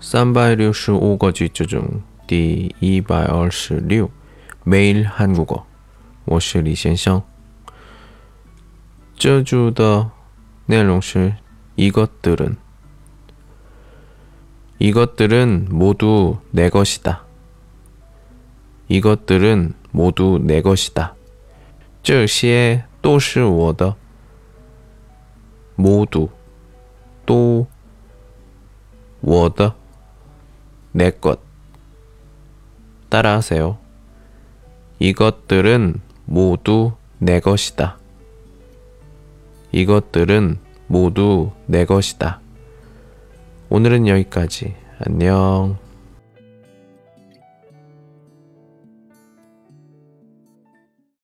三百六十五个句子中第一百二十六，매일한국어。我是李先生。这句的内容是이것들은이것들은모두내것이다이것들은모두내것이다这些都是我的。모두都我的。 내 것. 따라하세요. 이것들은 모두 내 것이다. 이것들은 모두 내 것이다. 오늘은 여기까지. 안녕.